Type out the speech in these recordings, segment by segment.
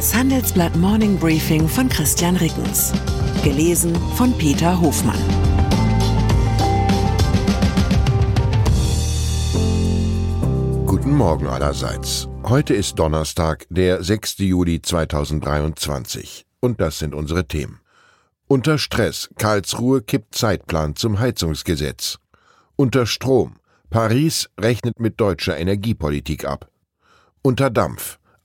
Das Handelsblatt Morning Briefing von Christian Rickens. Gelesen von Peter Hofmann. Guten Morgen allerseits. Heute ist Donnerstag, der 6. Juli 2023. Und das sind unsere Themen. Unter Stress. Karlsruhe kippt Zeitplan zum Heizungsgesetz. Unter Strom. Paris rechnet mit deutscher Energiepolitik ab. Unter Dampf.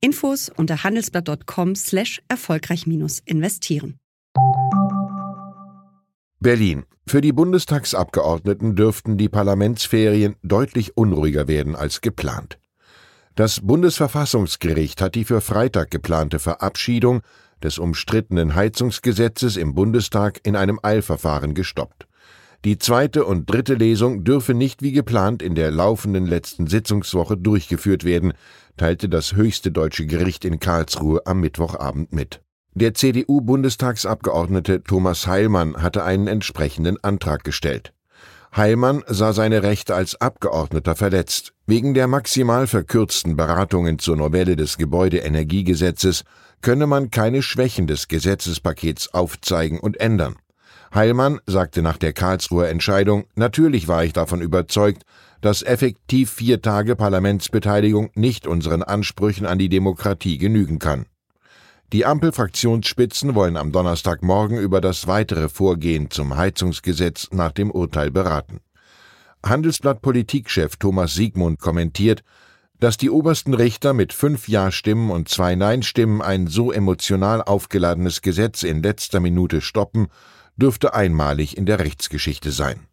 Infos unter handelsblatt.com slash erfolgreich investieren. Berlin. Für die Bundestagsabgeordneten dürften die Parlamentsferien deutlich unruhiger werden als geplant. Das Bundesverfassungsgericht hat die für Freitag geplante Verabschiedung des umstrittenen Heizungsgesetzes im Bundestag in einem Eilverfahren gestoppt. Die zweite und dritte Lesung dürfe nicht wie geplant in der laufenden letzten Sitzungswoche durchgeführt werden, teilte das höchste deutsche Gericht in Karlsruhe am Mittwochabend mit. Der CDU-Bundestagsabgeordnete Thomas Heilmann hatte einen entsprechenden Antrag gestellt. Heilmann sah seine Rechte als Abgeordneter verletzt. Wegen der maximal verkürzten Beratungen zur Novelle des Gebäudeenergiegesetzes könne man keine Schwächen des Gesetzespakets aufzeigen und ändern. Heilmann sagte nach der Karlsruher Entscheidung, natürlich war ich davon überzeugt, dass effektiv vier Tage Parlamentsbeteiligung nicht unseren Ansprüchen an die Demokratie genügen kann. Die Ampelfraktionsspitzen wollen am Donnerstagmorgen über das weitere Vorgehen zum Heizungsgesetz nach dem Urteil beraten. Handelsblatt Politikchef Thomas Siegmund kommentiert, dass die obersten Richter mit fünf Ja-Stimmen und zwei Nein-Stimmen ein so emotional aufgeladenes Gesetz in letzter Minute stoppen dürfte einmalig in der Rechtsgeschichte sein.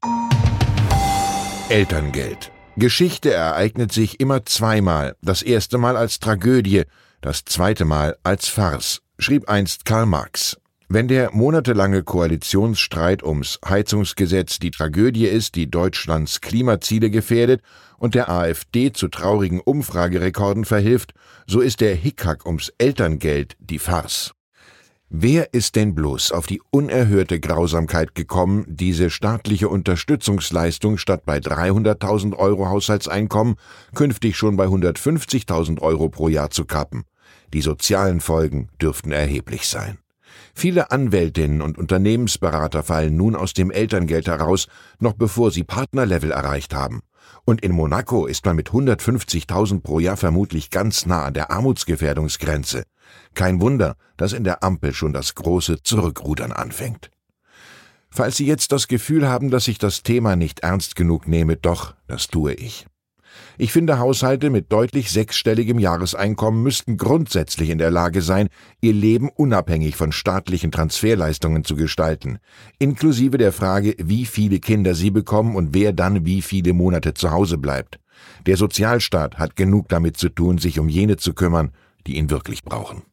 Elterngeld. Geschichte ereignet sich immer zweimal, das erste Mal als Tragödie, das zweite Mal als Farce, schrieb einst Karl Marx. Wenn der monatelange Koalitionsstreit ums Heizungsgesetz die Tragödie ist, die Deutschlands Klimaziele gefährdet und der AfD zu traurigen Umfragerekorden verhilft, so ist der Hickhack ums Elterngeld die Farce. Wer ist denn bloß auf die unerhörte Grausamkeit gekommen, diese staatliche Unterstützungsleistung statt bei 300.000 Euro Haushaltseinkommen künftig schon bei 150.000 Euro pro Jahr zu kappen? Die sozialen Folgen dürften erheblich sein. Viele Anwältinnen und Unternehmensberater fallen nun aus dem Elterngeld heraus, noch bevor sie Partnerlevel erreicht haben. Und in Monaco ist man mit 150.000 pro Jahr vermutlich ganz nah an der Armutsgefährdungsgrenze. Kein Wunder, dass in der Ampel schon das große Zurückrudern anfängt. Falls Sie jetzt das Gefühl haben, dass ich das Thema nicht ernst genug nehme, doch, das tue ich. Ich finde, Haushalte mit deutlich sechsstelligem Jahreseinkommen müssten grundsätzlich in der Lage sein, ihr Leben unabhängig von staatlichen Transferleistungen zu gestalten, inklusive der Frage, wie viele Kinder sie bekommen und wer dann wie viele Monate zu Hause bleibt. Der Sozialstaat hat genug damit zu tun, sich um jene zu kümmern, die ihn wirklich brauchen.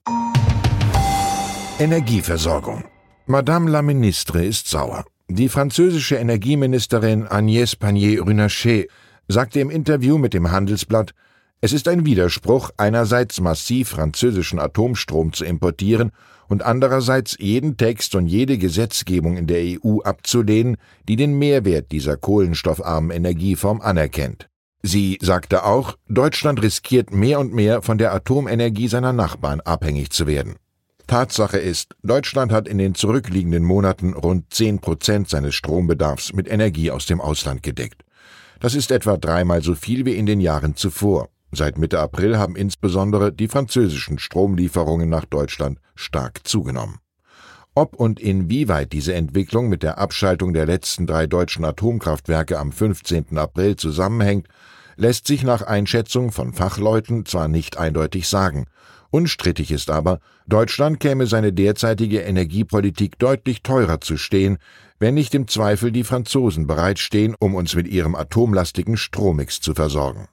Energieversorgung. Madame la Ministre ist sauer. Die französische Energieministerin Agnès Pannier-Runacher sagte im Interview mit dem Handelsblatt, es ist ein Widerspruch, einerseits massiv französischen Atomstrom zu importieren und andererseits jeden Text und jede Gesetzgebung in der EU abzulehnen, die den Mehrwert dieser kohlenstoffarmen Energieform anerkennt. Sie sagte auch, Deutschland riskiert mehr und mehr von der Atomenergie seiner Nachbarn abhängig zu werden. Tatsache ist, Deutschland hat in den zurückliegenden Monaten rund 10 Prozent seines Strombedarfs mit Energie aus dem Ausland gedeckt. Das ist etwa dreimal so viel wie in den Jahren zuvor. Seit Mitte April haben insbesondere die französischen Stromlieferungen nach Deutschland stark zugenommen. Ob und inwieweit diese Entwicklung mit der Abschaltung der letzten drei deutschen Atomkraftwerke am 15. April zusammenhängt, lässt sich nach Einschätzung von Fachleuten zwar nicht eindeutig sagen. Unstrittig ist aber, Deutschland käme seine derzeitige Energiepolitik deutlich teurer zu stehen, wenn nicht im Zweifel die Franzosen bereitstehen, um uns mit ihrem atomlastigen Strommix zu versorgen.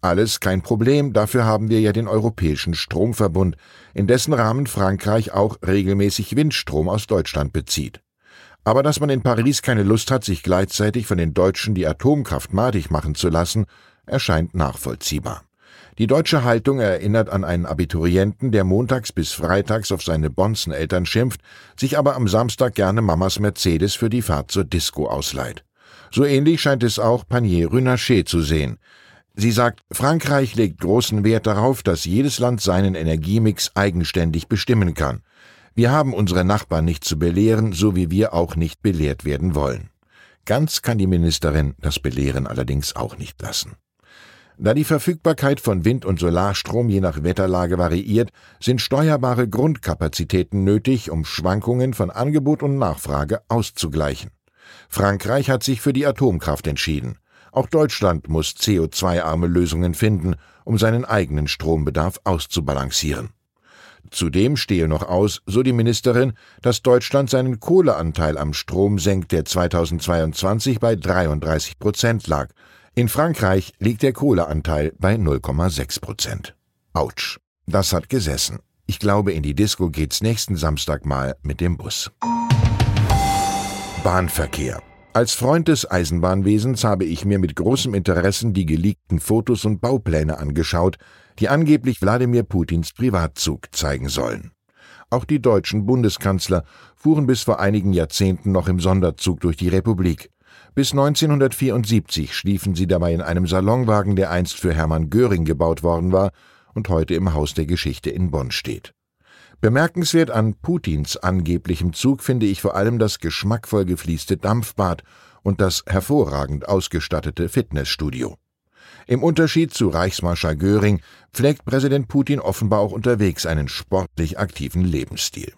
Alles kein Problem, dafür haben wir ja den Europäischen Stromverbund, in dessen Rahmen Frankreich auch regelmäßig Windstrom aus Deutschland bezieht. Aber dass man in Paris keine Lust hat, sich gleichzeitig von den Deutschen die Atomkraft madig machen zu lassen, erscheint nachvollziehbar. Die deutsche Haltung erinnert an einen Abiturienten, der montags bis freitags auf seine Bonzeneltern schimpft, sich aber am Samstag gerne Mamas Mercedes für die Fahrt zur Disco ausleiht. So ähnlich scheint es auch Panier Runacher zu sehen. Sie sagt, Frankreich legt großen Wert darauf, dass jedes Land seinen Energiemix eigenständig bestimmen kann. Wir haben unsere Nachbarn nicht zu belehren, so wie wir auch nicht belehrt werden wollen. Ganz kann die Ministerin das Belehren allerdings auch nicht lassen. Da die Verfügbarkeit von Wind- und Solarstrom je nach Wetterlage variiert, sind steuerbare Grundkapazitäten nötig, um Schwankungen von Angebot und Nachfrage auszugleichen. Frankreich hat sich für die Atomkraft entschieden. Auch Deutschland muss CO2-arme Lösungen finden, um seinen eigenen Strombedarf auszubalancieren. Zudem stehe noch aus, so die Ministerin, dass Deutschland seinen Kohleanteil am Strom senkt, der 2022 bei 33 Prozent lag. In Frankreich liegt der Kohleanteil bei 0,6 Prozent. Autsch, das hat gesessen. Ich glaube, in die Disco geht's nächsten Samstag mal mit dem Bus. Bahnverkehr. Als Freund des Eisenbahnwesens habe ich mir mit großem Interesse die geleakten Fotos und Baupläne angeschaut, die angeblich Wladimir Putins Privatzug zeigen sollen. Auch die deutschen Bundeskanzler fuhren bis vor einigen Jahrzehnten noch im Sonderzug durch die Republik. Bis 1974 schliefen sie dabei in einem Salonwagen, der einst für Hermann Göring gebaut worden war und heute im Haus der Geschichte in Bonn steht. Bemerkenswert an Putins angeblichem Zug finde ich vor allem das geschmackvoll gefließte Dampfbad und das hervorragend ausgestattete Fitnessstudio. Im Unterschied zu Reichsmarschall Göring pflegt Präsident Putin offenbar auch unterwegs einen sportlich aktiven Lebensstil.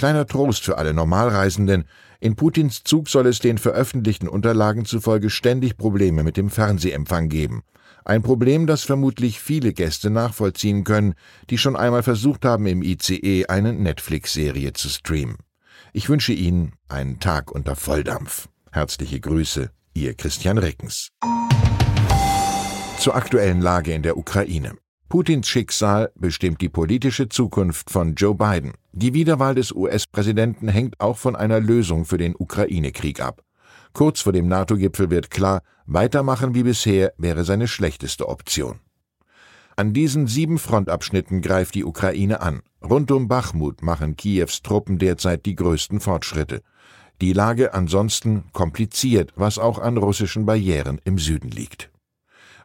Kleiner Trost für alle Normalreisenden, in Putins Zug soll es den veröffentlichten Unterlagen zufolge ständig Probleme mit dem Fernsehempfang geben. Ein Problem, das vermutlich viele Gäste nachvollziehen können, die schon einmal versucht haben, im ICE eine Netflix-Serie zu streamen. Ich wünsche Ihnen einen Tag unter Volldampf. Herzliche Grüße, Ihr Christian Reckens. Zur aktuellen Lage in der Ukraine. Putins Schicksal bestimmt die politische Zukunft von Joe Biden. Die Wiederwahl des US-Präsidenten hängt auch von einer Lösung für den Ukraine-Krieg ab. Kurz vor dem NATO-Gipfel wird klar, weitermachen wie bisher wäre seine schlechteste Option. An diesen sieben Frontabschnitten greift die Ukraine an. Rund um Bachmut machen Kiews Truppen derzeit die größten Fortschritte. Die Lage ansonsten kompliziert, was auch an russischen Barrieren im Süden liegt.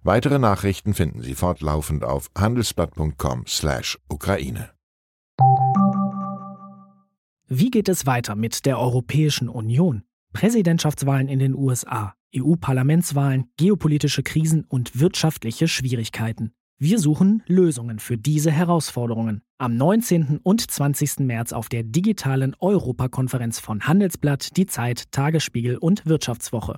Weitere Nachrichten finden Sie fortlaufend auf handelsblatt.com/Ukraine. Wie geht es weiter mit der Europäischen Union? Präsidentschaftswahlen in den USA, EU-Parlamentswahlen, geopolitische Krisen und wirtschaftliche Schwierigkeiten. Wir suchen Lösungen für diese Herausforderungen. Am 19. und 20. März auf der digitalen Europakonferenz von Handelsblatt, Die Zeit, Tagesspiegel und Wirtschaftswoche.